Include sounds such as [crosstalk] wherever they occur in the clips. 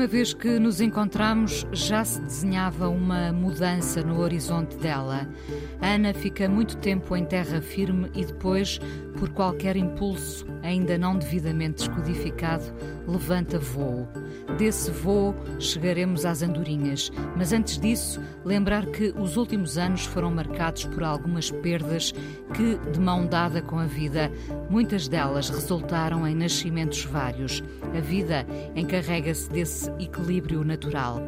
Última vez que nos encontramos, já se desenhava uma mudança no horizonte dela. Ana fica muito tempo em terra firme e depois, por qualquer impulso ainda não devidamente descodificado, levanta voo. Desse voo chegaremos às andorinhas, mas antes disso, lembrar que os últimos anos foram marcados por algumas perdas que, de mão dada com a vida, muitas delas resultaram em nascimentos vários. A vida encarrega-se desse equilíbrio natural.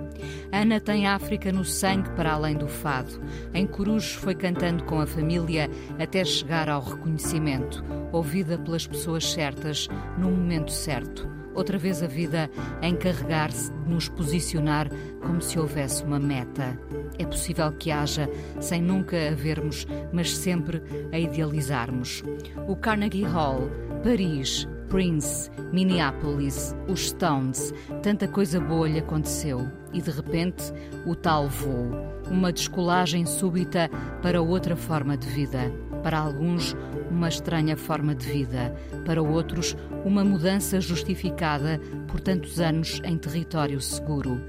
Ana tem África no sangue para além do fado. Em Corujo foi cantando com a família até chegar ao reconhecimento, ouvida pelas pessoas certas no momento certo. Outra vez a vida a encarregar-se de nos posicionar como se houvesse uma meta. É possível que haja, sem nunca a vermos, mas sempre a idealizarmos. O Carnegie Hall, Paris, Prince, Minneapolis, os Stones, tanta coisa boa lhe aconteceu. E de repente, o tal voo, uma descolagem súbita para outra forma de vida. Para alguns, uma estranha forma de vida, para outros, uma mudança justificada por tantos anos em território seguro.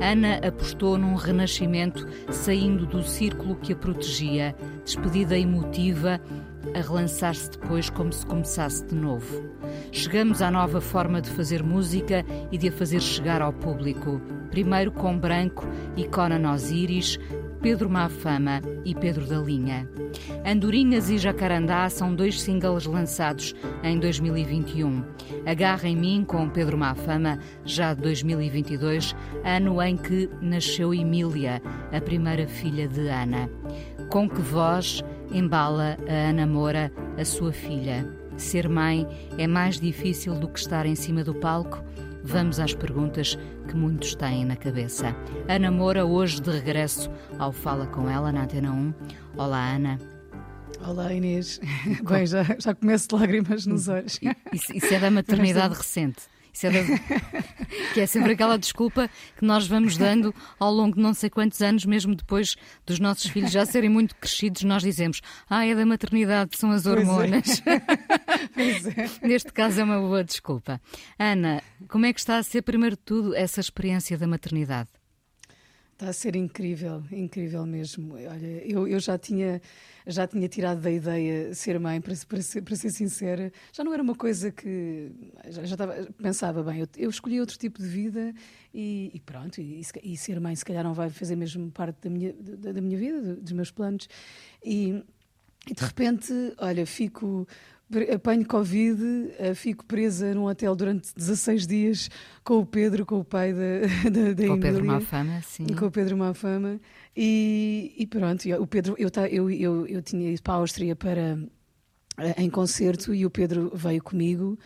Ana apostou num renascimento saindo do círculo que a protegia, despedida emotiva, a relançar-se depois como se começasse de novo. Chegamos à nova forma de fazer música e de a fazer chegar ao público. Primeiro com Branco e Conan Osiris, Pedro Mafama e Pedro da Linha. Andorinhas e Jacarandá são dois singles lançados em 2021. Agarra em mim com Pedro Mafama, já de 2022, ano em que nasceu Emília, a primeira filha de Ana. Com que voz embala a Ana Moura, a sua filha? Ser mãe é mais difícil do que estar em cima do palco? Vamos às perguntas que muitos têm na cabeça. Ana Moura, hoje de regresso ao Fala Com Ela, na Antena 1. Olá, Ana. Olá, Inês. [laughs] Bem, já, já começo de lágrimas nos olhos. Isso, isso é da [laughs] maternidade recente. É [laughs] que é sempre aquela desculpa que nós vamos dando ao longo de não sei quantos anos, mesmo depois dos nossos filhos já serem muito crescidos, nós dizemos, ah, é da maternidade, são as hormonas. Pois é. [laughs] é. Neste caso é uma boa desculpa. Ana, como é que está a ser, primeiro de tudo, essa experiência da maternidade? Está a ser incrível, incrível mesmo. Olha, eu, eu já tinha já tinha tirado da ideia ser mãe, para, para, ser, para ser sincera. Já não era uma coisa que. Já, já estava, pensava, bem, eu, eu, escolhi outro tipo de vida e, e pronto, e, e, ser mãe se calhar não vai fazer mesmo parte da minha, da, da minha vida, dos meus planos. E, e de repente, olha, fico apanho Covid, eh, fico presa num hotel durante 16 dias com o Pedro, com o pai da, [laughs] da, da Com o Pedro Mafama, sim. Com o Pedro Mafama. E, e pronto, o Pedro, eu, eu, eu, eu tinha ido para a Áustria para, eh, em concerto e o Pedro veio comigo.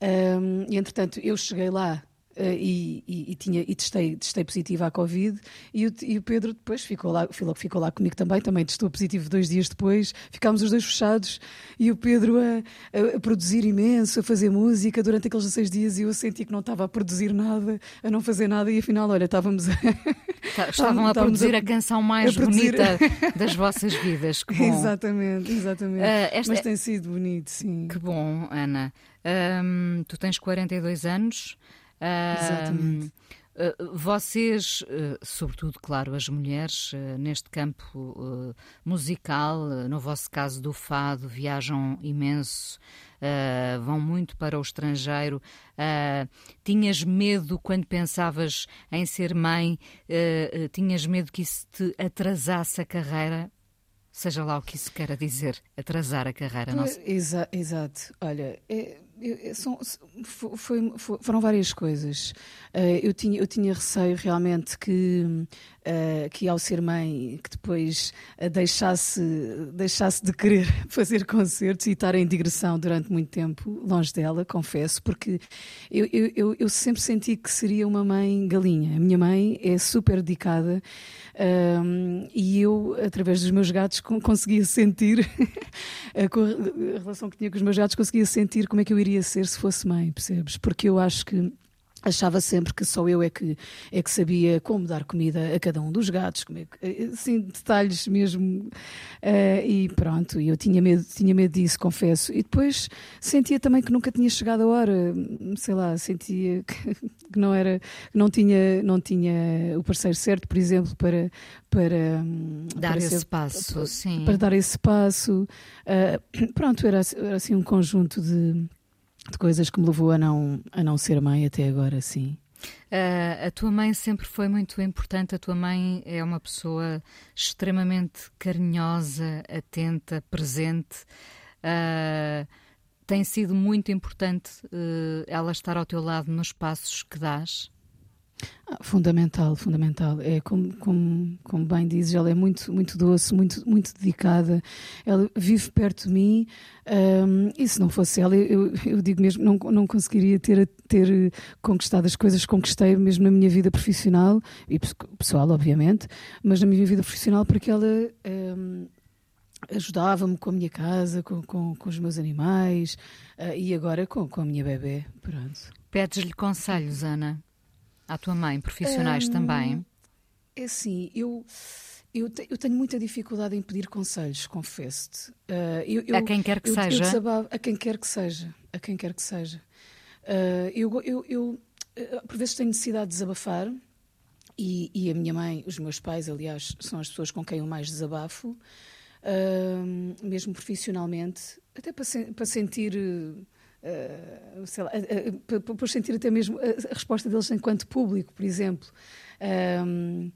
Um, e entretanto, eu cheguei lá e, e, e, tinha, e testei, testei positiva à Covid e o, e o Pedro depois ficou lá, ficou lá comigo também, também testou positivo dois dias depois, ficámos os dois fechados e o Pedro a, a, produzir imenso, a fazer música durante aqueles seis dias e eu senti que não estava a produzir nada, a não fazer nada e afinal, olha, estávamos a... [laughs] Tá, estavam a produzir a, a, canção mais bonita [laughs] das vossas vidas, que bom. Exatamente, exatamente. Uh, esta... Mas tem sido bonito, sim. Que bom, Ana. Um, tu tens 42 anos... Exatamente. Uh, vocês, uh, sobretudo, claro, as mulheres, uh, neste campo musical, no vosso caso do fado, viajam imenso, vão muito para o estrangeiro. tinhas medo quando pensavas em ser mãe? tinhas medo que isso te atrasasse a carreira? Seja lá o que isso quer dizer, atrasar a carreira. Nossa. Exa exato. Olha, é, são, foi, foi, foram várias coisas. Uh, eu, tinha, eu tinha receio realmente que uh, que ao ser mãe, que depois uh, deixasse, deixasse de querer [laughs] fazer concertos e estar em digressão durante muito tempo longe dela, confesso, porque eu, eu, eu sempre senti que seria uma mãe galinha. A minha mãe é super dedicada um, e eu, através dos meus gatos, conseguia sentir, [laughs] a relação que tinha com os meus gatos, conseguia sentir como é que eu iria ser se fosse mãe, percebes? Porque eu acho que achava sempre que só eu é que, é que sabia como dar comida a cada um dos gatos, como é que, assim, detalhes mesmo. Uh, e pronto, eu tinha medo, tinha medo disso, confesso. E depois sentia também que nunca tinha chegado a hora, sei lá, sentia [laughs] que, que não era, não tinha, não tinha o parceiro certo, por exemplo, para. para dar para esse ser, passo, para, sim. Para dar esse passo. Uh, [clears throat] pronto, era, era assim um conjunto de de coisas que me levou a não, a não ser mãe até agora, sim. Uh, a tua mãe sempre foi muito importante. A tua mãe é uma pessoa extremamente carinhosa, atenta, presente. Uh, tem sido muito importante uh, ela estar ao teu lado nos passos que dás? Ah, fundamental, fundamental. É como, como, como bem dizes, ela é muito, muito doce, muito, muito dedicada. Ela vive perto de mim um, e se não fosse ela, eu, eu digo mesmo, não, não conseguiria ter, ter conquistado as coisas que conquistei mesmo na minha vida profissional e pessoal, obviamente, mas na minha vida profissional porque ela um, ajudava-me com a minha casa, com, com, com os meus animais uh, e agora com, com a minha bebê. Pronto. Pedes-lhe conselhos, Ana? À tua mãe, profissionais um, também? É assim, eu, eu, te, eu, tenho muita dificuldade em pedir conselhos, confesso-te. Uh, eu, eu, a quem quer que seja? Desabavo, a quem quer que seja. A quem quer que seja. Uh, eu, eu, eu, uh, por vezes, tenho necessidade de desabafar. E, e, a minha mãe, os meus pais, aliás, são as pessoas com quem eu mais desabafo, mesmo profissionalmente, até para, se, para sentir uh, sei lá, uh, uh, por sentir até mesmo a, resposta deles enquanto público, por exemplo, um,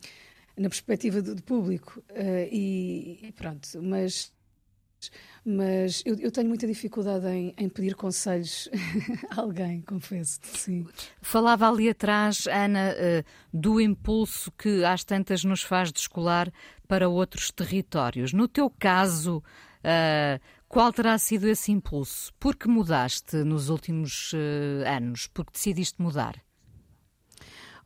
na perspectiva do, do público. E, e, pronto, mas. Mas eu, eu tenho muita dificuldade em, em pedir conselhos [laughs] a alguém, confesso. Sim. Falava ali atrás, Ana, do impulso que às tantas nos faz descolar para outros territórios. No teu caso, uh, qual terá sido esse impulso? Por que mudaste nos últimos uh, anos? Por que decidiste mudar?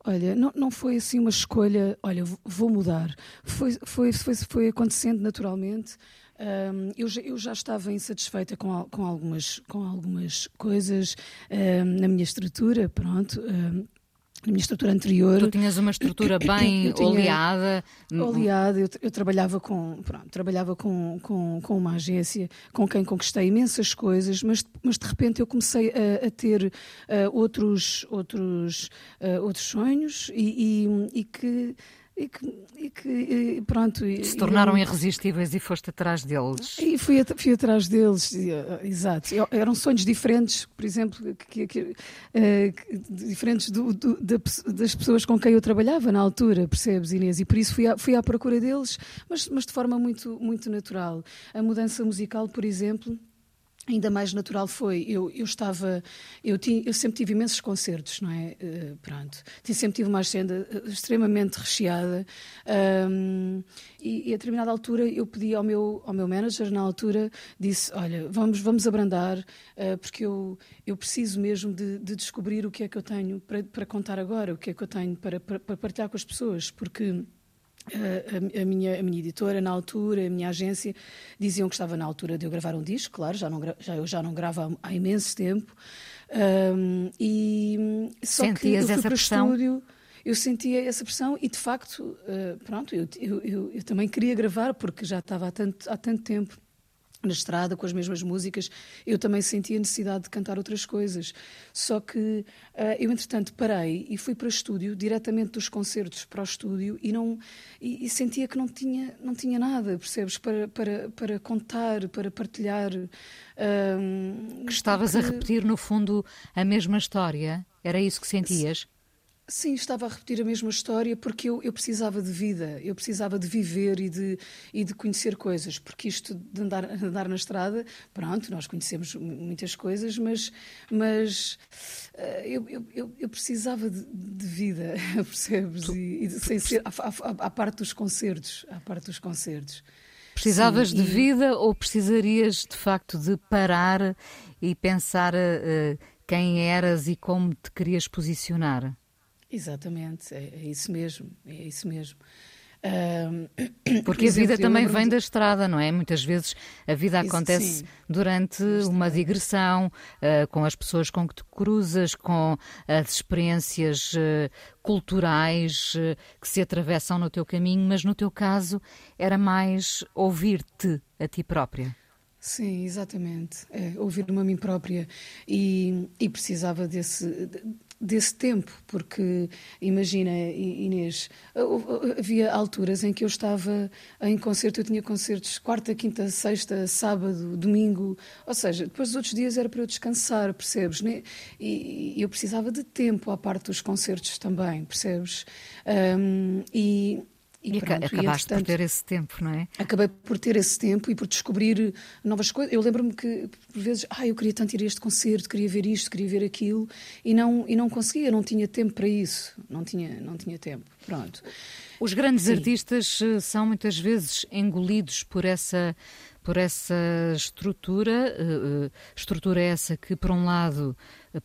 Olha, não, não foi assim uma escolha, olha, vou mudar. Foi, foi, foi, foi acontecendo naturalmente. Um, eu, já, eu, já, estava insatisfeita com, com, algumas, com algumas coisas um, na minha estrutura, pronto. Um, na minha estrutura anterior. Tu tinhas uma estrutura bem oleada. Oleada, eu, eu, trabalhava, com, pronto, trabalhava com, com, com, uma agência com quem conquistei imensas coisas, mas, mas de repente eu comecei a, a ter uh, outros, outros, uh, outros sonhos e, e, e que e que, e que pronto. Se tornaram irresistíveis e foste atrás deles. E fui, fui atrás deles, exato. Eram sonhos diferentes, por exemplo, que, que, uh, diferentes do, do, das pessoas com quem eu trabalhava na altura, percebes, Inês? E por isso fui à, fui à procura deles, mas, mas de forma muito, muito natural. A mudança musical, por exemplo ainda mais natural foi. Eu, eu estava, eu, tinha, eu sempre tive imensos concertos, não é? Uh, pronto. Sempre tive uma agenda eh, extremamente recheada. Um, e, e, a determinada altura eu pedi ao meu, ao meu manager, na altura, disse: Olha, vamos, vamos abrandar, uh, porque eu, eu preciso mesmo de, de, descobrir o que é que eu tenho para, para contar agora, o que é que eu tenho para, para, para partilhar com as pessoas, porque a, a, minha, a minha editora, na altura, a minha agência, diziam que estava na altura de eu gravar um disco, claro, já, não, já eu já não gravo há, há imenso tempo. Um, e só Sentias que eu fui para pressão? estúdio, eu sentia essa pressão e de facto, uh, pronto, eu, eu, eu, eu, também queria gravar porque já estava há tanto, há tanto tempo na estrada com as mesmas músicas, eu também sentia a necessidade de cantar outras coisas. Só que uh, eu, entretanto, parei e fui para o estúdio, diretamente dos concertos para o estúdio, e, não, e, e sentia que não tinha, não tinha nada, percebes? Para, para, para contar, para partilhar. Uh, que estavas porque... a repetir, no fundo, a mesma história? Era isso que sentias? Sim, estava a repetir a mesma história porque eu, eu precisava de vida, eu precisava de viver e de, e de conhecer coisas, porque isto de andar, [laughs] andar na estrada, pronto, nós conhecemos muitas coisas, mas, mas uh, eu, eu, eu, precisava de, de vida, [laughs] percebes? E, e sem ser à, parte dos concertos, à parte dos concertos. Precisavas Sim, de e... vida ou precisarias de facto de parar e pensar uh, quem eras e como te querias posicionar? Exatamente, é, é isso mesmo, é isso mesmo. [clears throat] Porque a vida também vem da estrada, não é? Muitas vezes a vida acontece Sim. durante uma digressão, uh, com as pessoas com que te cruzas, com as experiências uh, culturais uh, que se atravessam no teu caminho, mas no teu caso era mais ouvir-te a ti própria. Sim, exatamente. É, Ouvir-me a mim própria. E, e precisava desse, desse tempo, porque imagina, Inês, havia alturas em que eu estava em concerto, eu tinha concertos quarta, quinta, sexta, sábado, domingo, ou seja, depois dos outros dias era para eu descansar, percebes? E eu precisava de tempo à parte dos concertos também, percebes? Um, e e, e pronto, acabaste e, por ter esse tempo, não é? Acabei por ter esse tempo e por descobrir novas coisas. Eu lembro-me que, por vezes, ah, eu queria tanto ir a este concerto, queria ver isto, queria ver aquilo, e não, e não conseguia, não tinha tempo para isso. Não tinha, não tinha tempo. Pronto. Os grandes Sim. artistas eh, são muitas vezes engolidos por essa por essa estrutura, eh, eh, estrutura essa que, por um lado,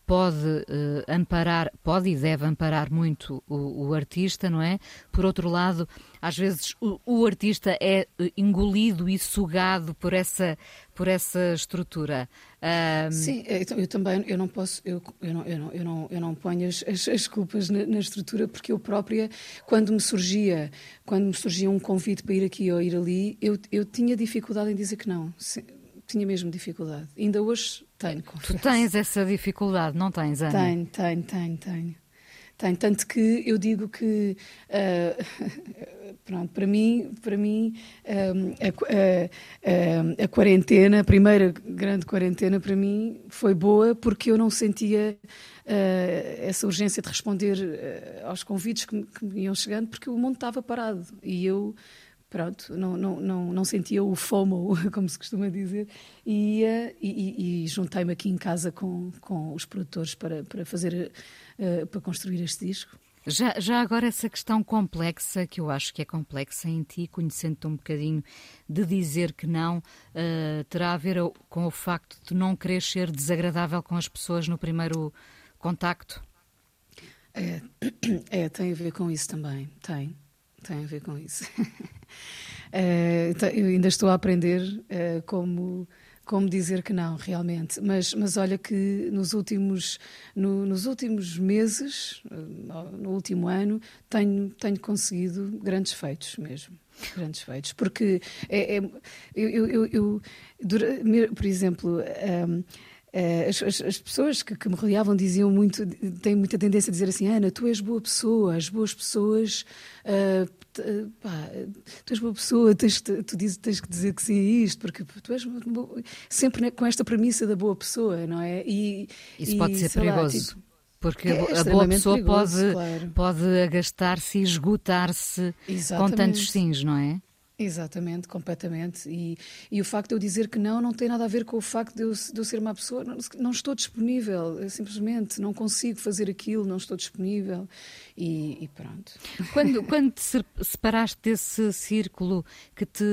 pode amparar, pode e deve amparar muito o, o artista, não é? Por outro lado, às vezes o, o, artista é eh, engolido e sugado por essa, por essa estrutura. Um... Sim, é, então, eu também eu não posso, eu, eu, não, eu, não, eu, não, eu não ponho as, as, as culpas na, na, estrutura, porque eu própria, quando me surgia, quando me surgia um convite para ir aqui ou ir ali, eu, eu tinha dificuldade em dizer que não. Sim, tinha mesmo dificuldade. Ainda hoje tenho. Confesso. Tu tens essa dificuldade, não tens, Ana? Tenho, tenho, tenho, tenho. Tem tanto que eu digo que uh, [laughs] pronto, para mim, para mim um, eh, a, a, a, quarentena, a primeira grande quarentena para mim foi boa porque eu não sentia uh, essa urgência de responder uh, aos convites que, que me iam chegando porque o mundo estava parado e eu pronto, não, não, não, não sentia o FOMO, [laughs] como se costuma dizer, e, e, e juntei-me aqui em casa com, com os produtores para, para fazer, uh, para construir este disco. Já, já agora essa questão complexa, que eu acho que é complexa em ti, conhecendo-te um bocadinho, de dizer que não, uh, terá a ver com o facto de não querer ser desagradável com as pessoas no primeiro contacto? É, [clears throat] é tem a ver com isso também, tem tem a ver com isso. uh, [laughs] eu ainda estou a aprender uh, como como dizer que não, realmente. Mas, mas olha que nos últimos, no, nos últimos meses, eh, no último ano, tenho, tenho conseguido grandes feitos mesmo. Grandes feitos. Porque é, é eu, eu, eu, por exemplo. Um, as, as, as, pessoas que, que, me rodeavam diziam muito, têm muita tendência a dizer assim: Ana, tu és boa pessoa, as boas pessoas, uh, pá, tu és boa pessoa, tens, tu tens que dizer que sim a isto, porque tu és sempre com esta premissa da boa pessoa, não é? E, Isso e, pode ser perigoso. Lá, tipo, porque é a boa pessoa perigoso, pode, claro. pode agastar-se e esgotar-se com tantos sims, não é? Exatamente, completamente. E, e o facto de eu dizer que não não tem nada a ver com o facto de eu, de eu ser uma pessoa. Não, não estou disponível, simplesmente não consigo fazer aquilo, não estou disponível. E, e pronto. Quando, quando te separaste desse círculo que te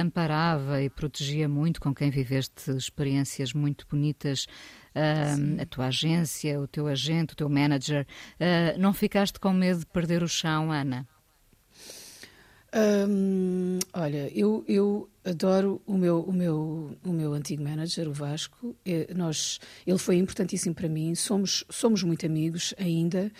amparava e protegia muito, com quem viveste experiências muito bonitas, uh, a tua agência, o teu agente, o teu manager, uh, não ficaste com medo de perder o chão, Ana? Hum, olha, eu, eu adoro o meu, o, meu, o meu antigo manager, o Vasco. É, nós, ele foi importantíssimo para mim. Somos, somos muito amigos ainda.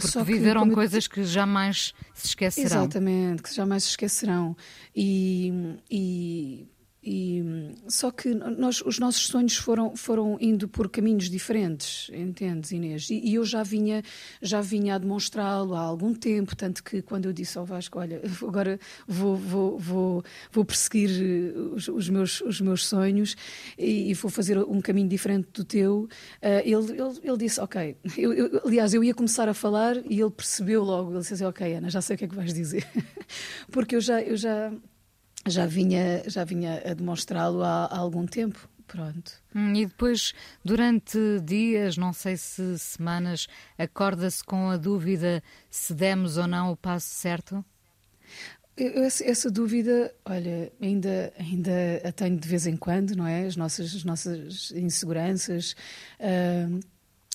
Porque viveram que, coisas que jamais se esquecerão. Exatamente, que jamais se esquecerão. E, e e, só que nós, os nossos sonhos foram, foram indo por caminhos diferentes, entendes, Inês? E, e eu já vinha, já vinha a demonstrá-lo há algum tempo, tanto que quando eu disse ao Vasco, olha, [laughs] agora vou, vou, vou, vou perseguir eh, os, os, meus, os meus sonhos e, e, vou fazer um caminho diferente do teu, uh, ele, ele, ele disse, ok. Eu, eu, aliás, eu ia começar a falar e ele percebeu logo, ele disse assim, ok, Ana, já sei o que é que vais dizer. [laughs] Porque eu já... Eu já já vinha, já vinha a demonstrá-lo há, há, algum tempo. pronto. Hum, e depois, durante dias, não sei se semanas, acorda-se com a dúvida se demos ou não o passo certo? Essa, essa, dúvida, olha, ainda, ainda a tenho de vez em quando, não é? As nossas, as nossas inseguranças, uh,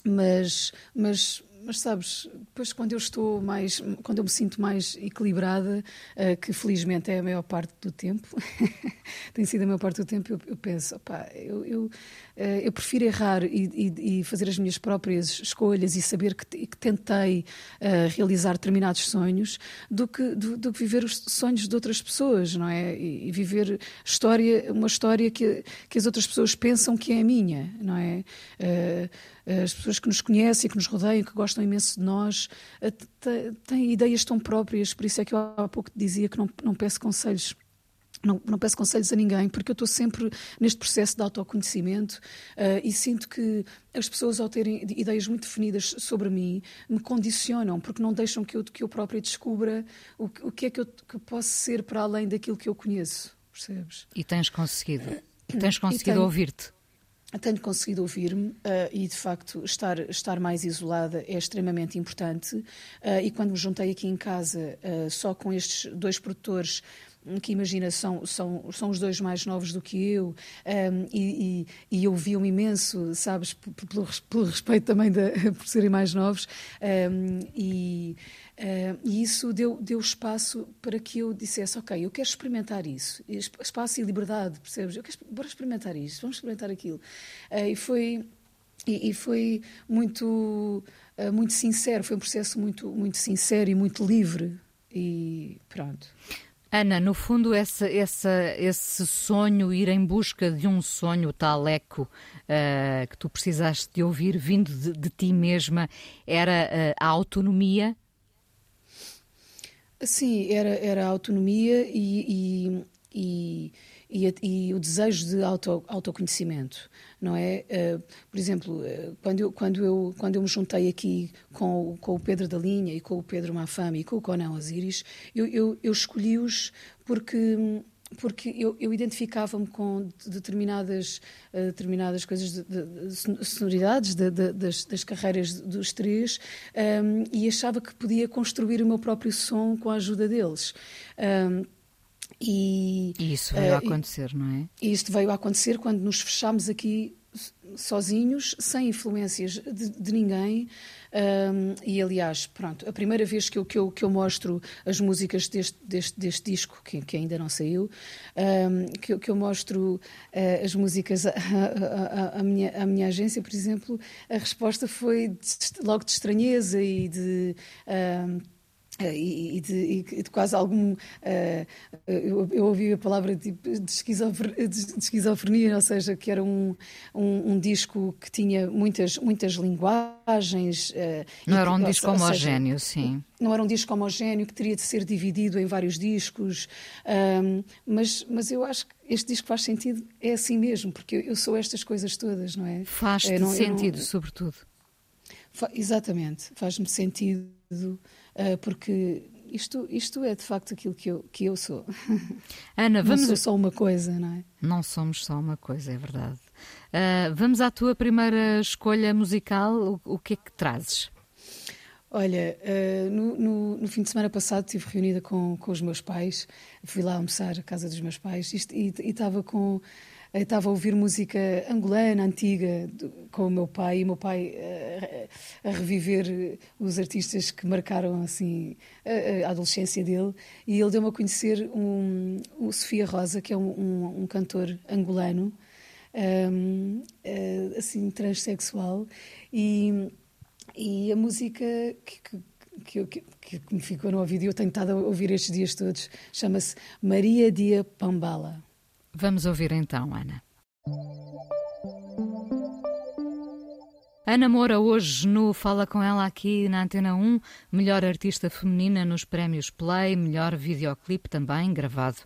mas, mas mas sabes, depois quando eu estou mais, quando eu me sinto mais equilibrada, uh, que felizmente é a maior parte do tempo, [laughs] tem sido a maior parte do tempo, eu, eu penso, opá, eu, eu, eu, prefiro errar e, e, e, fazer as minhas próprias escolhas e saber que, que tentei uh, realizar determinados sonhos do que, do, do, que viver os sonhos de outras pessoas, não é? E, e, viver história, uma história que, que as outras pessoas pensam que é a minha, não é? as pessoas que nos conhecem, que nos rodeiam, que gostam imenso de nós, eh, têm ideias tão próprias, por isso é que eu há pouco dizia que não, não peço conselhos. Não, não, peço conselhos a ninguém, porque eu estou sempre neste processo de autoconhecimento uh, e sinto que as pessoas, ao terem ideias muito definidas sobre mim, me condicionam, porque não deixam que eu, que eu própria descubra o, o que é que eu que posso ser para além daquilo que eu conheço, percebes? E tens conseguido? Tens conseguido ouvir-te? tenho conseguido ouvir-me uh, e, de facto, estar, estar mais isolada é extremamente importante. Uh, e quando me juntei aqui em casa, uh, só com estes dois produtores, que imagina, são, são, são os dois mais novos do que eu, um, e, e, e eu vi-me imenso, sabes, pelo, pelo respeito também de, [laughs] por serem mais novos, um, e Uh, e isso deu, deu espaço para que eu dissesse: Ok, eu quero experimentar isso. Espaço e liberdade, percebes? Eu quero bora experimentar isso, vamos experimentar aquilo. Uh, e foi. E, e foi muito, uh, muito sincero, foi um processo muito, muito sincero e muito livre. E pronto. Ana, no fundo, essa, esse sonho, ir em busca de um sonho, tal eco uh, que tu precisaste de ouvir, vindo de, de ti mesma, era uh, a autonomia? Sim, era, era a autonomia e, e, e, e o desejo de auto, autoconhecimento, não é? Uh, por exemplo, uh, quando, eu, quando, eu, quando eu me juntei aqui com, com o Pedro da Linha e com o Pedro Mafame e com o Conan Osiris, eu, eu, eu escolhi-os porque porque eu, eu identificava-me com determinadas, uh, determinadas coisas, de, de, de sonoridades de, das, das, carreiras dos três um, e achava que podia construir o meu próprio som com a ajuda deles. Um, e, e, isso veio uh, a acontecer, não é? Isto veio a acontecer quando nos fechámos aqui sozinhos, sem influências de, de ninguém. Um, e aliás, pronto, a primeira vez que eu, que eu, que eu mostro as músicas deste, deste, deste disco, que, que ainda não saiu, um, que, que eu mostro uh, as músicas à, minha, à minha agência, por exemplo, a resposta foi de, logo de estranheza e de. Um, e, de, e, de, quase algum. Uh, eu, eu, ouvi a palavra tipo, de, esquizofer, de, esquizofrenia, ou seja, que era um, um, um, disco que tinha muitas, muitas linguagens. Uh, não era um que, disco homogéneo, seja, sim. Não era um disco homogéneo que teria de ser dividido em vários discos, um, mas, mas eu acho que este disco faz sentido, é assim mesmo, porque eu, eu sou estas coisas todas, não é? Faz-te sentido, não, sobretudo. Fa exatamente, faz-me sentido porque isto, isto é de facto aquilo que eu, que eu sou. [laughs] Ana, vamos. Não sou só uma coisa, não é? Não somos só uma coisa, é verdade. Uh, vamos à tua primeira escolha musical. O, o que é que trazes? Olha, uh, no, no, no, fim de semana passado estive reunida com, com os meus pais, fui lá almoçar à casa dos meus pais e estava com estava a ouvir música angolana, antiga, com o meu pai, e o meu pai a, a reviver os artistas que marcaram assim a, a adolescência dele, e ele deu-me a conhecer um, o Sofia Rosa, que é um, um, um cantor angolano, um, eh, assim, transexual, e, e a música que, que, que, que, me ficou no ouvido e eu tenho estado a ouvir estes dias todos, chama-se Maria Dia Pambala. Vamos ouvir então, Ana. Ana Moura, hoje no Fala Com Ela aqui na Antena 1, melhor artista feminina nos prémios Play, melhor videoclipe também, gravado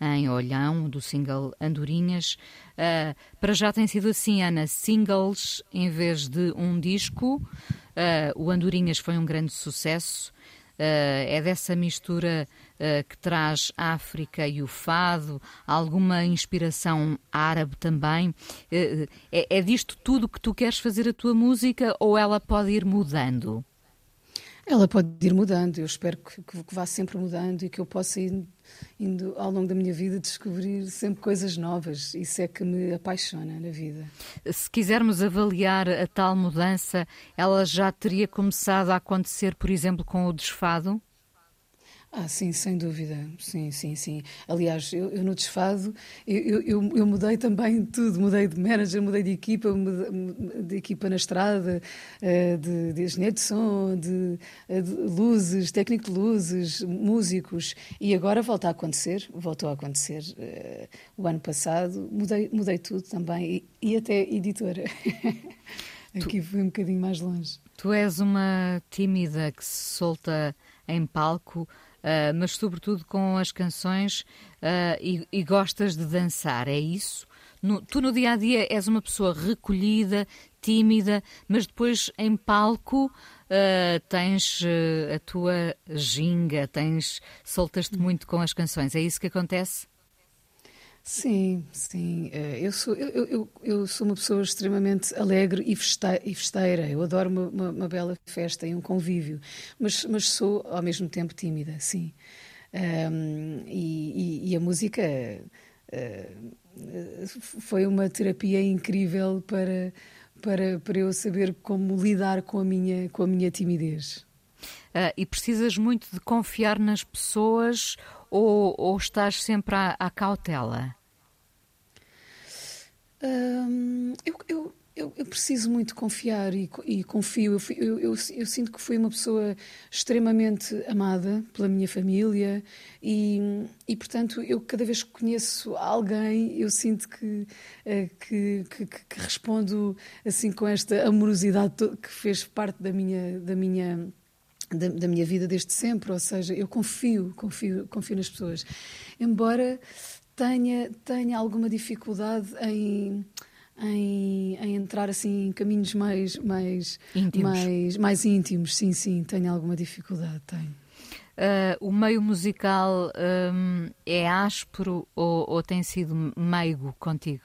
em Olhão, do single Andorinhas. Uh, para já tem sido assim, Ana, singles em vez de um disco. Uh, o Andorinhas foi um grande sucesso. É dessa mistura que traz a África e o fado, alguma inspiração árabe também. É, é disto tudo que tu queres fazer a tua música ou ela pode ir mudando? Ela pode ir mudando, eu espero que, que, vá sempre mudando e que eu possa ir indo ao longo da minha vida descobrir sempre coisas novas. Isso é que me apaixona na vida. Se quisermos avaliar a tal mudança, ela já teria começado a acontecer, por exemplo, com o desfado? Ah, sim, sem dúvida. Sim, sim, sim. Aliás, eu, eu no desfado, eu, eu, eu, mudei também tudo. Mudei de manager, mudei de equipa, mudei de equipa na estrada, eh, de, de engenheiro de som, de, eh, de, luzes, técnico de luzes, músicos. E agora volta a acontecer, voltou a acontecer uh, o ano passado. Mudei, mudei tudo também e, e até editora. [laughs] Aqui foi um bocadinho mais longe. Tu és uma tímida que se solta em palco uh, mas sobretudo com as canções uh, e, e, gostas de dançar, é isso? No, tu no dia a dia és uma pessoa recolhida, tímida, mas depois em palco uh, tens a tua ginga, tens soltas-te muito com as canções, é isso que acontece? Sim, sim. Eh, eu sou, eu, eu, eu sou uma pessoa extremamente alegre e festeira. Eu adoro uma, uma, uma bela festa e um convívio, mas, mas sou ao mesmo tempo tímida, sim. Um, e, e, e, a música uh, foi uma terapia incrível para, para, para eu saber como lidar com a minha, com a minha timidez. Uh, e precisas muito de confiar nas pessoas ou, ou estás sempre à, à cautela? eu, eu, eu, eu, preciso muito confiar e, e confio. Eu, eu, eu, sinto que fui uma pessoa extremamente amada pela minha família e, e, portanto, eu cada vez que conheço alguém, eu sinto que, eh, que, que, que respondo assim com esta amorosidade que fez parte da minha, da minha da, da, minha vida desde sempre, ou seja, eu confio, confio, confio nas pessoas. Embora tenha, tenha alguma dificuldade em, em, em entrar assim em caminhos mais, mais, íntimos. mais, mais íntimos. Sim, sim, tenho alguma dificuldade, tenho. Uh, o meio musical um, é áspero ou, ou tem sido meigo contigo?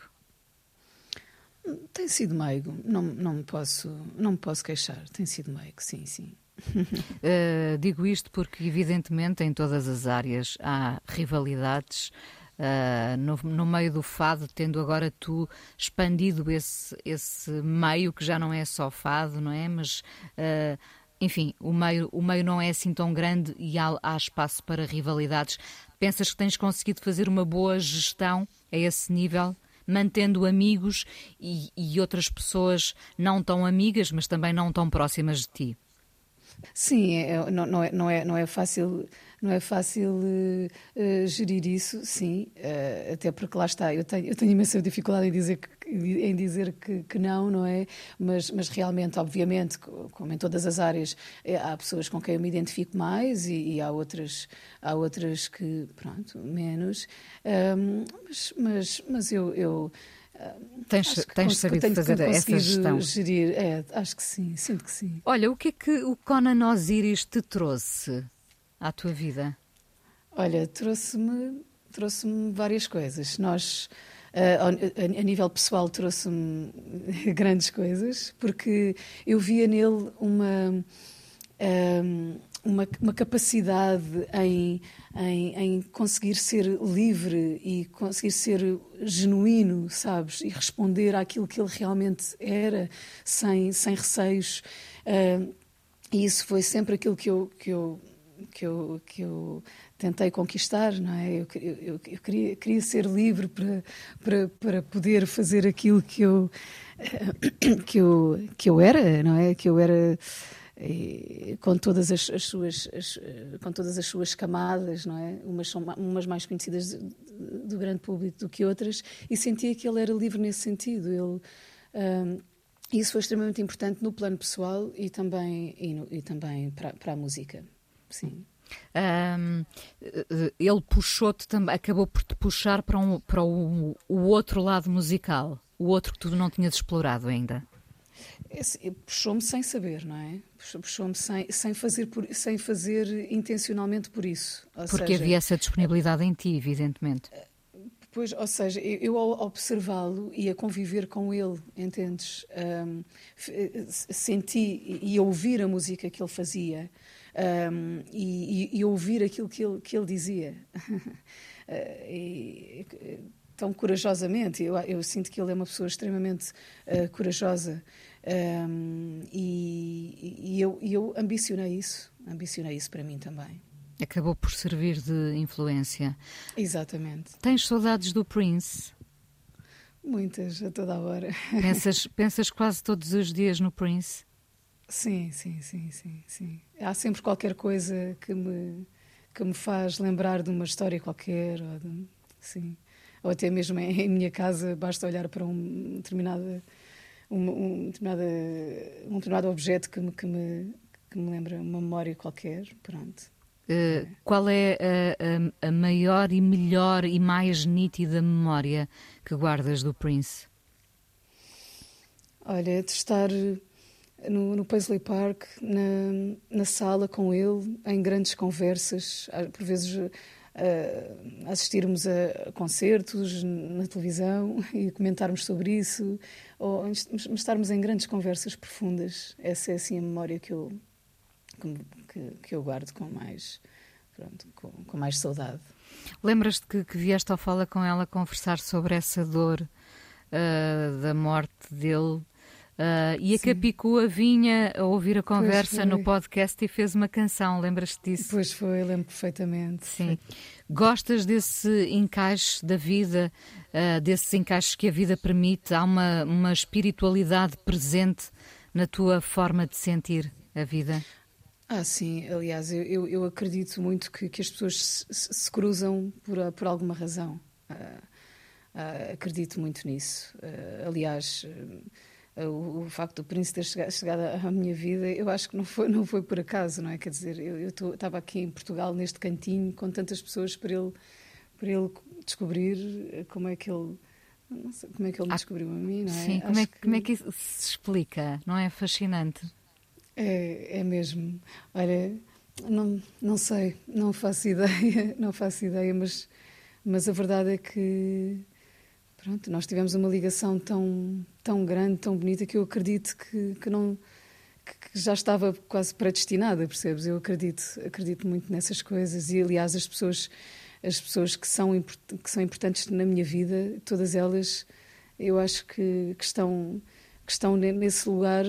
Tem sido meigo, não, não, me posso, não me posso queixar, tem sido meigo, sim, sim. Uh, [laughs] digo isto porque, evidentemente, em todas as áreas há rivalidades. Uh, no, no, meio do fado, tendo agora tu expandido esse, esse meio que já não é só fado, não é? Mas, uh, enfim, o meio, o meio não é assim tão grande e há, há espaço para rivalidades. Pensas que tens conseguido fazer uma boa gestão a esse nível? mantendo amigos e, e, outras pessoas não tão amigas, mas também não tão próximas de ti. Sim, é, não, não, é, não, é, não é fácil, não é fácil uh, gerir isso, sim, uh, até porque lá está, eu tenho, eu tenho imensa dificuldade em dizer, que, em dizer que, que não, não é? Mas, mas realmente, obviamente, como em todas as áreas, há pessoas com quem eu me identifico mais e, e há, outras, há outras que, pronto, menos, um, mas, mas, mas eu, eu Tens, tens sabido fazer essa gestão? Gerir. É, acho que sim, sinto que sim. Olha, o que é que o Conan Osiris te trouxe à tua vida? Olha, trouxe-me trouxe várias coisas. Nós, uh, a, a, nível pessoal, trouxe-me [laughs] grandes coisas, porque eu via nele uma. Uh, uma, uma capacidade em, em, em, conseguir ser livre e conseguir ser genuíno, sabes? E responder àquilo que ele realmente era, sem, sem receios. Uh, e isso foi sempre aquilo que eu, que eu, que eu, que eu tentei conquistar, não é? Eu, eu, eu queria, queria ser livre para, para, para poder fazer aquilo que eu, [coughs] que eu, que eu era, não é? Que eu era e, com todas as, as suas as, com todas as suas camadas não é? Umas são umas mais conhecidas do, do grande público do que outras e sentia que ele era livre nesse sentido. Ele um, isso foi extremamente importante no plano pessoal e também e, no, e também para, para a música sim. Um, ele puxou-te também acabou por te puxar para um para o, o outro lado musical o outro que tu não tinhas explorado ainda puxou-me sem saber, não é? Puxou-me sem, sem, fazer por, sem fazer intencionalmente por isso. Ou Porque seja, havia essa disponibilidade em ti, evidentemente. Pois, ou seja, eu, ao observá-lo e a conviver com ele, entendes? Um, senti e ouvir a música que ele fazia um, e, e, e, ouvir aquilo que ele, que ele dizia. [laughs] e, tão corajosamente. Eu, eu, sinto que ele é uma pessoa extremamente uh, corajosa um, e, e, eu, eu ambicionei isso, ambicionei isso para mim também. Acabou por servir de influência. Exatamente. Tens saudades do Prince? Muitas, a toda a hora. [laughs] Pensas, pensas quase todos os dias no Prince? Sim, sim, sim, sim, sim. Há sempre qualquer coisa que me, que me faz lembrar de uma história qualquer, ou, de, sim. ou até mesmo em, em minha casa basta olhar para um determinado, um, um, determinado, um determinado objeto que me, que, me, que me lembra uma memória qualquer, pronto. Uh, qual é a, a, a, maior e melhor e mais nítida memória que guardas do Prince? Olha, de estar no, no Paisley Park, na, na sala com ele, em grandes conversas, por vezes assistirmos a concertos na televisão e comentarmos sobre isso, ou estarmos em grandes conversas profundas. Essa é assim a memória que eu, que, que eu guardo com mais, pronto, com, com mais saudade. Lembras-te que, que vieste ao Fala com ela conversar sobre essa dor uh, da morte dele? Uh, e a Capicua vinha a ouvir a conversa no podcast e fez uma canção, lembras-te disso? Pois foi, lembro perfeitamente. Sim. Gostas desse encaixe da vida, uh, desses encaixes que a vida permite? Há uma, uma espiritualidade presente na tua forma de sentir a vida? Ah, sim. Aliás, eu, eu acredito muito que, que as pessoas se, se cruzam por, por alguma razão. Uh, acredito muito nisso. aliás o, o, facto do príncipe ter chegado, chegado, à minha vida, eu acho que não foi, não foi por acaso, não é? Quer dizer, eu estava aqui em Portugal, neste cantinho, com tantas pessoas para ele, para ele descobrir como é que ele. Não sei, como é que ele me ah, descobriu a mim, não é? Sim, como é, que, como é que isso se explica? Não é fascinante? É, é mesmo. Olha, não, não sei, não faço [laughs] ideia, não faço ideia, mas, mas a verdade é que pronto, nós tivemos uma ligação tão, tão grande, tão bonita, que eu acredito que, que não que já estava quase predestinada, percebes? Eu acredito, acredito muito nessas coisas e, aliás, as pessoas, as pessoas que são que são importantes na minha vida, todas elas, eu acho que, que estão que estão nesse lugar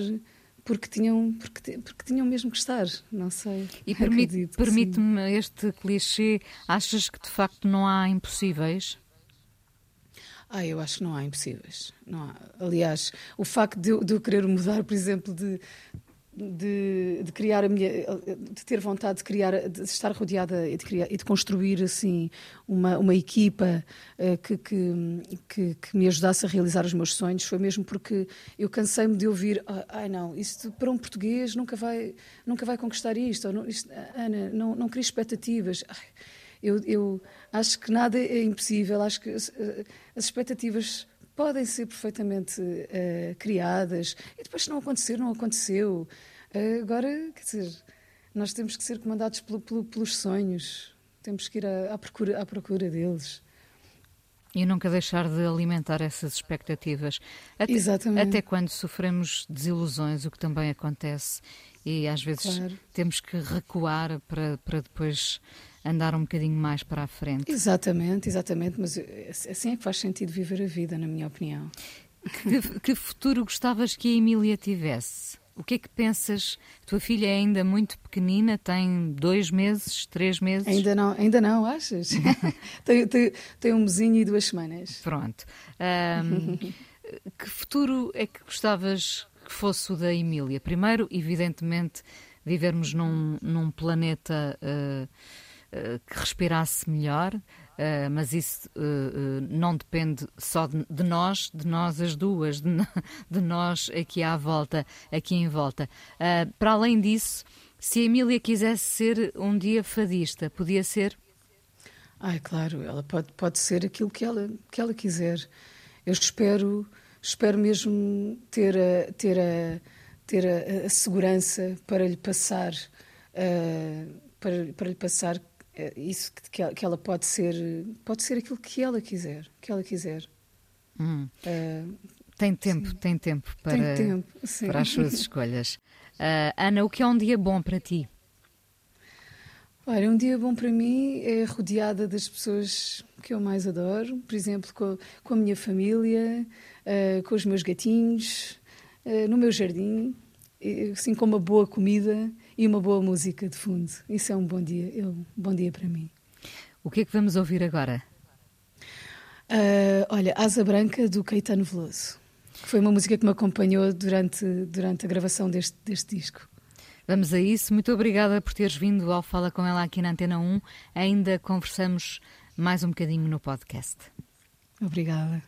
porque tinham porque, porque tinham mesmo que estar, não sei. E permite-me permite este clichê, achas que de facto não há impossíveis? Ah, eu acho que não há impossíveis. Não há. Aliás, o facto de eu, de eu querer mudar, por exemplo, de, de, de, criar a minha de ter vontade de criar de estar rodeada e de criar e de construir assim uma uma equipa uh, que, que, que, que me ajudasse a realizar os meus sonhos foi mesmo porque eu cansei-me de ouvir ah, ai não isto para um português nunca vai nunca vai conquistar isto, ou, isto Ana não não cria expectativas ai, eu, eu acho que nada é impossível, acho que as, eh, as expectativas podem ser perfeitamente uh, criadas e depois, se não acontecer, não aconteceu. Uh, agora, quer dizer, nós temos que ser comandados pelo, pelo, pelos sonhos, temos que ir à, à, procura, à procura deles. E nunca deixar de alimentar essas expectativas. Até, Exatamente. Até quando sofremos desilusões, o que também acontece. E às vezes claro. temos que recuar para, para depois andar um bocadinho mais para a frente. Exatamente, exatamente, mas assim é que faz sentido viver a vida, na minha opinião. Que, que futuro gostavas que a Emília tivesse? O que é que pensas? Tua filha é ainda muito pequenina, tem dois meses, três meses? Ainda não, ainda não, achas? [laughs] tem, tem, tem, um mesinho e duas semanas. Pronto. Um, que futuro é que gostavas que fosse o da Emília? Primeiro, evidentemente, vivermos num, num planeta. Uh, que respirasse melhor, uh, mas isso uh, não depende só de, nós, de nós as duas, de, [laughs] de, nós aqui à volta, aqui em volta. para além disso, se a Emília quisesse ser um dia fadista, podia ser? Ai, claro, ela pode, pode ser aquilo que ela, que ela quiser. Eu espero espero mesmo ter a, ter a, ter a, a segurança para lhe passar, uh, para, para lhe passar isso que, que, ela pode ser, pode ser aquilo que ela quiser, que ela quiser. Hum. Uh, tem tempo, sim. tem tempo para, tem tempo, para as suas [laughs] escolhas. Uh, Ana, o que é um dia bom para ti? Olha, um dia bom para mim é rodeada das pessoas que eu mais adoro, por exemplo, com, com a minha família, uh, com os meus gatinhos, no meu jardim, assim com uma boa comida e uma boa música de fundo. Isso é um bom dia, é um bom dia para mim. O que é que vamos ouvir agora? Uh, olha, Asa Branca do Caetano Veloso, que foi uma música que me acompanhou durante, durante a gravação deste, deste disco. Vamos a isso. Muito obrigada por teres vindo ao Fala Com Ela aqui na Antena 1. Ainda conversamos mais um bocadinho no podcast. Obrigada.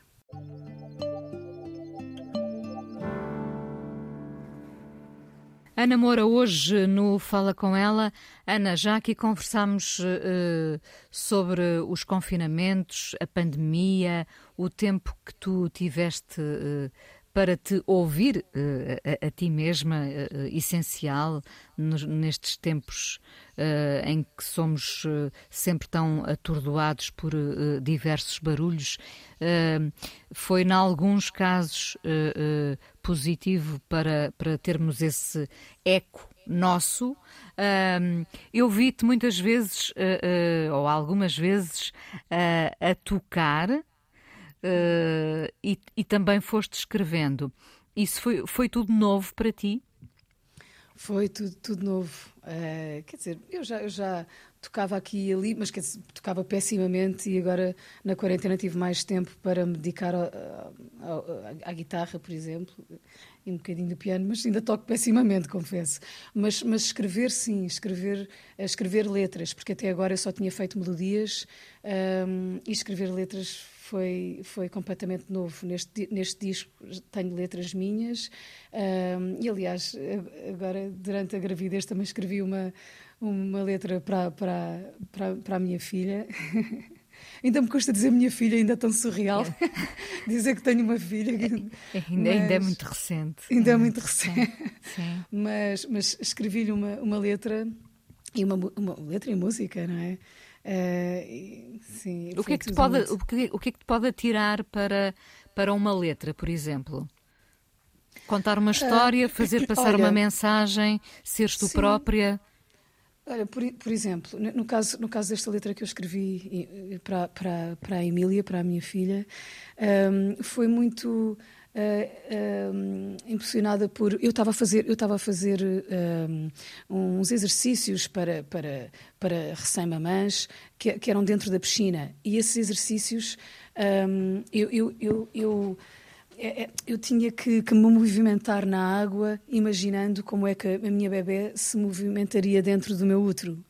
Ana Moura, hoje no Fala Com Ela. Ana, já aqui conversámos uh, sobre os confinamentos, a pandemia, o tempo que tu tiveste uh, para te ouvir uh, a, a, ti mesma, essencial nestes tempos em que somos sempre tão atordoados por diversos barulhos. foi, em alguns casos, positivo para, para termos esse eco nosso. eu vi-te muitas vezes, ou algumas vezes, a tocar uh, e, e, também foste escrevendo. Isso foi, foi tudo novo para ti? Foi tudo, tudo novo. Uh, quer dizer, eu já, eu já tocava aqui e ali, mas dizer, tocava pessimamente e agora na quarentena tive mais tempo para me dedicar à guitarra, por exemplo, e um bocadinho do piano, mas ainda toco pessimamente, confesso. Mas, mas escrever, sim, escrever, escrever letras, porque até agora eu só tinha feito melodias um, e escrever letras foi, foi completamente novo. Neste, neste disco tenho letras minhas um, e, aliás, agora, durante a gravidez, também escrevi uma, uma letra para, para, para, para a minha filha. [laughs] ainda me custa dizer minha filha, ainda é tão surreal [laughs] dizer que tenho uma filha. É, ainda, ainda, é muito recente. Ainda é, é muito recente. Sim. Mas, mas escrevi-lhe uma, uma letra e uma, uma letra e música, não é? Uh, sim, o que, é que te pode, o, que, o que é que te pode atirar para, para uma letra, por exemplo? Contar uma história, uh, fazer [coughs] passar olha, uma mensagem, seres tu sim. própria? Olha, por, por exemplo, no caso, no caso desta letra que eu escrevi para, para, para a Emília, para a minha filha, um, foi muito uh, uh, impressionada por eu estava a fazer eu estava a fazer uh, uns exercícios para para para recém-mamãs que, que, eram dentro da piscina. E esses exercícios um, eu, eu, eu, eu eu tinha que, que, me movimentar na água, imaginando como é que a minha bebê se movimentaria dentro do meu útero.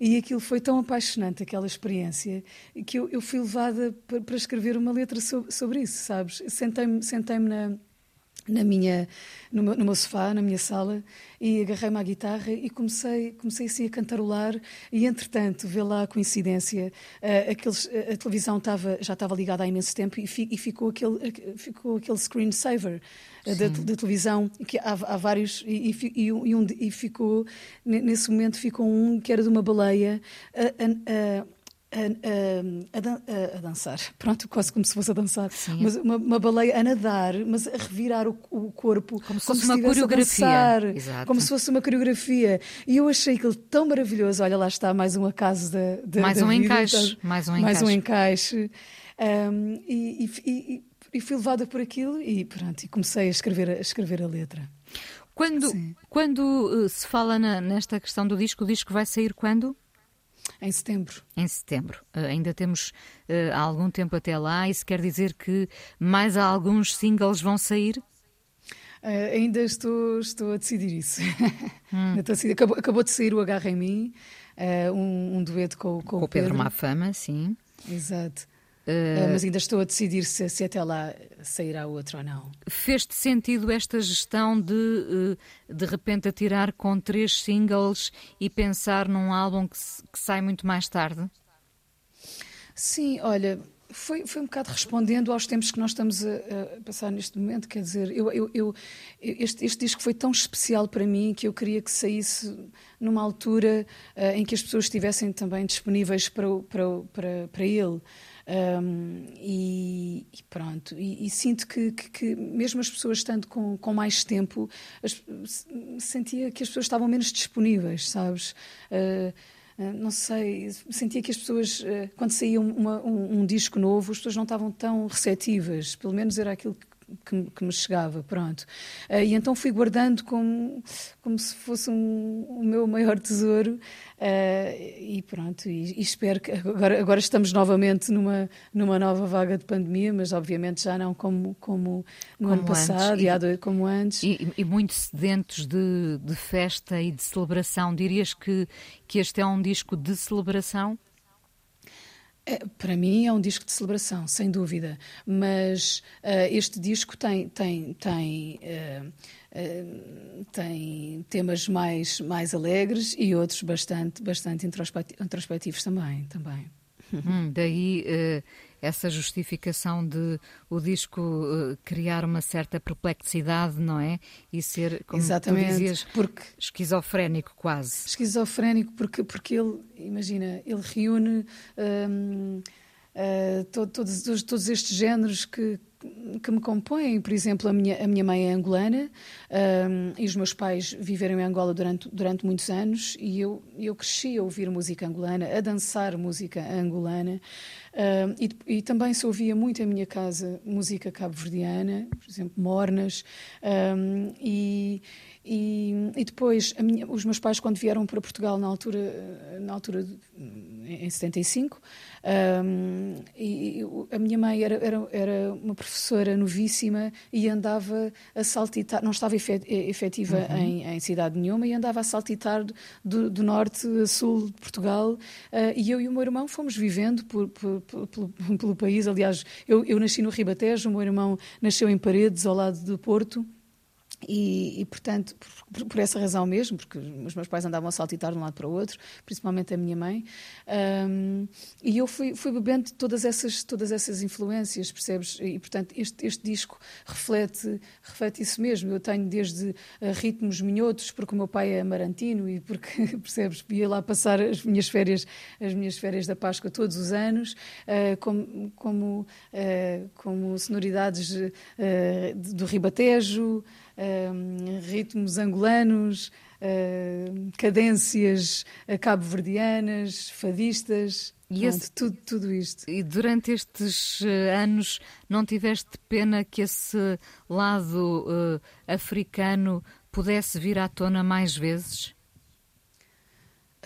E aquilo foi tão apaixonante, aquela experiência, que eu, eu fui levada para, para escrever uma letra sobre, sobre isso, sabes? Sentei-me sentei na, na minha, no meu, no, meu, sofá, na minha sala, e agarrei-me à guitarra e comecei, comecei assim a cantarolar. E entretanto, vê lá a coincidência, uh, aqueles, a televisão estava, já estava ligada há imenso tempo e, fi, e ficou, aquele, ficou aquele screensaver da, da, televisão, que há, há vários, e, e, um, e ficou, nesse momento ficou um que era de uma baleia a, a, a, a, dançar, pronto, quase como se fosse a dançar, Sim. mas uma, uma, baleia a nadar, mas a revirar o, o corpo como se fosse como uma coreografia, dançar, como se fosse uma coreografia. E eu achei aquilo tão maravilhoso. Olha, lá está mais um acaso da, da mais, da um vida, encaixe, tá, mais um mais encaixe, um encaixe. Um, e, e, e fui levada por aquilo e pronto, e comecei a escrever, a escrever a letra. Quando, quando eh, se fala na, nesta questão do disco, o disco vai sair quando? Em setembro. Em setembro. Uh, ainda temos uh, algum tempo até lá. Isso quer dizer que mais alguns singles vão sair? Uh, ainda estou, estou a decidir isso. [laughs] Hum. Acabou, acabou, de sair o Agarra em Mim, um, um, dueto com, com, com o Pedro. Pedro Mafama, sim. Exato. Uh, mas ainda estou a decidir se, se, até lá sairá outro ou não. Fez-te sentido esta gestão de de repente atirar com três singles e pensar num álbum que, que sai muito mais tarde? Sim, olha, foi, foi um bocado respondendo aos tempos que nós estamos a, a passar neste momento. Quer dizer, eu, eu, eu este, este, disco foi tão especial para mim que eu queria que saísse numa altura uh, em que as pessoas estivessem também disponíveis para, para, para, para ele. Um, e, e, pronto, e, e sinto que, que, que, mesmo as pessoas estando com, com mais tempo, as, sentia que as pessoas estavam menos disponíveis, sabes? Uh, não sei, sentia que as pessoas, quando saía uma, um, um, disco novo, as pessoas não estavam tão receptivas, pelo menos era aquilo que que, que me chegava, pronto. Uh, e então fui guardando como, como se fosse um, o meu maior tesouro uh, e pronto, e, e, espero que agora, agora estamos novamente numa, numa nova vaga de pandemia, mas obviamente já não como, como no como ano passado, e, e como antes. E, e muito sedentos de, de festa e de celebração. Dirias que, que este é um disco de celebração? É, para mim é um disco de celebração, sem dúvida. Mas uh, este disco tem, tem, tem, uh, uh, tem temas mais, mais alegres e outros bastante, bastante introspectivos também. também. Hum, daí essa justificação de o disco uh, criar uma certa perplexidade, não é? E ser, como Exatamente, tu dizias, porque, esquizofrénico quase. Esquizofrénico, porque, porque ele, imagina, ele reúne. Uh, eh, todos, todos, todos, estes géneros que, que me compõem. Por exemplo, a minha, a minha mãe é angolana um, e os meus pais viveram em Angola durante, durante muitos anos e eu, eu cresci a ouvir música angolana, a dançar música angolana. Um, e, e, também se ouvia muito em minha casa música cabo-verdiana, por exemplo, mornas. Um, e, e, e depois, minha, os meus pais, quando vieram para Portugal na altura, na altura em 75, um, e, a minha mãe era, era, era, uma professora novíssima e andava a saltitar, não estava efetiva uhum. em, em, cidade nenhuma, e andava a saltitar do, do norte a sul de Portugal. Uh, e eu e o meu irmão fomos vivendo por, por, por, pelo, pelo, país. Aliás, eu, eu nasci no Ribatejo, o meu irmão nasceu em Paredes, ao lado do Porto. E, e, portanto, por, por, essa razão mesmo, porque os meus pais andavam a saltitar de um lado para o outro, principalmente a minha mãe, um, e eu fui, fui bebendo todas essas, todas essas influências, percebes? E, portanto, este, este disco reflete, reflete isso mesmo. Eu tenho desde uh, ritmos minhotos, porque o meu pai é amarantino e porque, [laughs] percebes, ia lá passar as minhas férias, as minhas férias da Páscoa todos os anos, uh, como, como, uh, como sonoridades do Ribatejo, ritmos angolanos, uh, cadências cabo-verdianas, fadistas. E esse, tudo, tudo isto. E durante estes uh, anos não tiveste pena que esse lado uh, africano pudesse vir à tona mais vezes?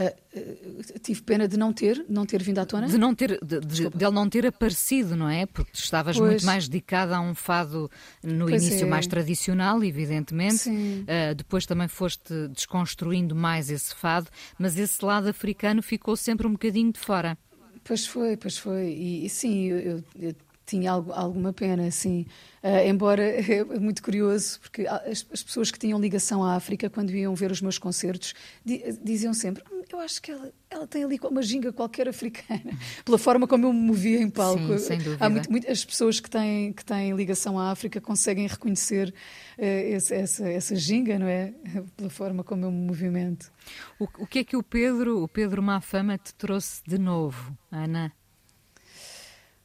Uh, tive pena de não ter, não ter vindo à tona. De não ter, de, de, de ele não ter aparecido, não é? Porque estavas pois. muito mais dedicada a um fado no pois início é. mais tradicional, evidentemente. Uh, depois também foste desconstruindo mais esse fado, mas esse lado africano ficou sempre um bocadinho de fora. Pois foi, pois foi. E, e sim, eu, eu tinha algo, alguma pena, sim. Uh, embora [laughs] é muito curioso, porque as, as, pessoas que tinham ligação à África, quando iam ver os meus concertos, di, diziam sempre: hum, Eu acho que ela, ela tem ali uma ginga qualquer africana, [laughs] pela forma como eu me movia em palco. Sim, sem dúvida. Há muito, muito, as pessoas que têm, que têm ligação à África conseguem reconhecer uh, esse, essa, essa ginga, não é? [laughs] Pela forma como eu me movimento. O, o que é que o Pedro, o Pedro Mafama, te trouxe de novo, Ana?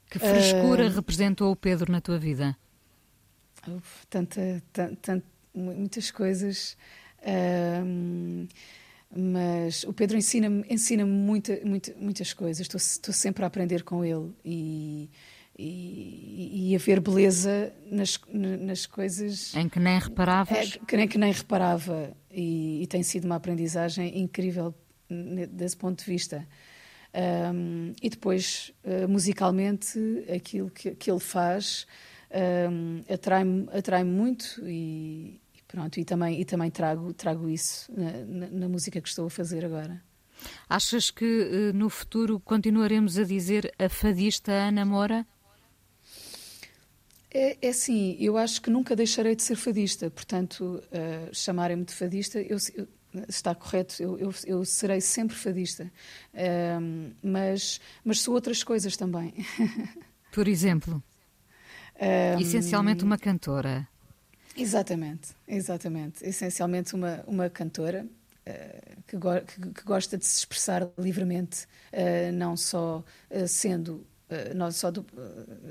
Que frescura uh, representou o Pedro na tua vida? Uf, tanta, tanta, muitas coisas. Uh, mas o Pedro ensina-me ensina muita, muita, muitas coisas. Estou, estou sempre a aprender com ele e, e, e a ver beleza nas, nas coisas. Em que nem reparavas? É, que, nem, que nem reparava. E, e tem sido uma aprendizagem incrível desse ponto de vista. Um, e depois, uh, musicalmente, aquilo que, que ele faz um, atrai-me atrai muito e, e, pronto, e também, e também trago, trago isso na, na, música que estou a fazer agora. Achas que uh, no futuro continuaremos a dizer a fadista Ana Moura? É, é assim, eu acho que nunca deixarei de ser fadista, portanto, uh, chamarem-me de fadista, eu, eu, está correto, eu, eu, eu serei sempre fadista, mas, mas sou outras coisas também. [laughs] Por exemplo, Um, essencialmente uma cantora. Exatamente, exatamente. Essencialmente uma, uma cantora uh, que, go que, que, gosta de se expressar livremente, uh, não só uh, sendo, não só do,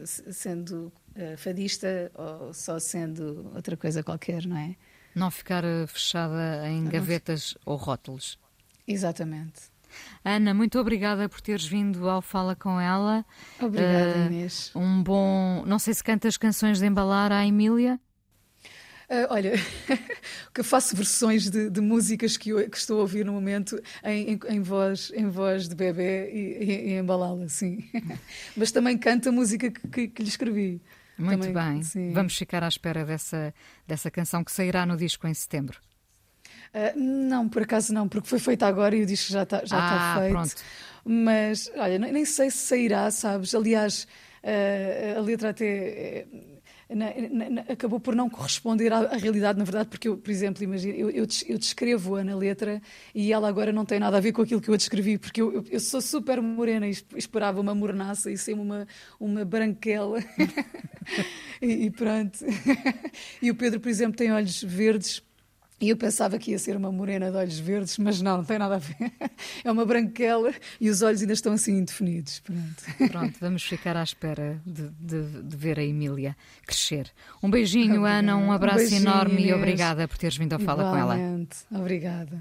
sendo fadista ou só sendo outra coisa qualquer, não é? Não ficar fechada em gavetas ou rótulos. Exatamente. Ana, muito obrigada por teres vindo ao Fala com ela. Obrigada, uh, Inês. Um bom. Não sei se cantas canções de embalar à Emília. Uh, olha, [laughs] que eu faço versões de, de músicas que, eu, que, estou a ouvir no momento em, em, em voz, em voz de bebê e, e, e embalá-la, sim. [laughs] Mas também canto a música que, que, que lhe escrevi. Muito também, bem. Sim. Vamos ficar à espera dessa, dessa canção que sairá no disco em setembro. Uh, não, por acaso não, porque foi feita agora e o disco já está já ah, tá feito. Pronto. Mas, olha, nem sei se sairá, sabes? Aliás, uh, a letra até. Na, na, acabou por não corresponder à, à, realidade, na verdade, porque eu, por exemplo, imagina, eu, eu, eu descrevo-a na letra e ela agora não tem nada a ver com aquilo que eu descrevi, porque eu, eu, eu sou super morena e esperava uma mornaça e ser uma, uma branquela. [laughs] e, e pronto. [laughs] e o Pedro, por exemplo, tem olhos verdes e eu pensava que ia ser uma morena de olhos verdes, mas não, não tem nada a ver. É uma branquela e os olhos ainda estão assim indefinidos. Pronto, Pronto vamos ficar à espera de, de, de ver a Emília crescer. Um beijinho, obrigada. Ana, um abraço um beijinho, enorme Inês. e obrigada por teres vindo ao Fala com ela. Obrigada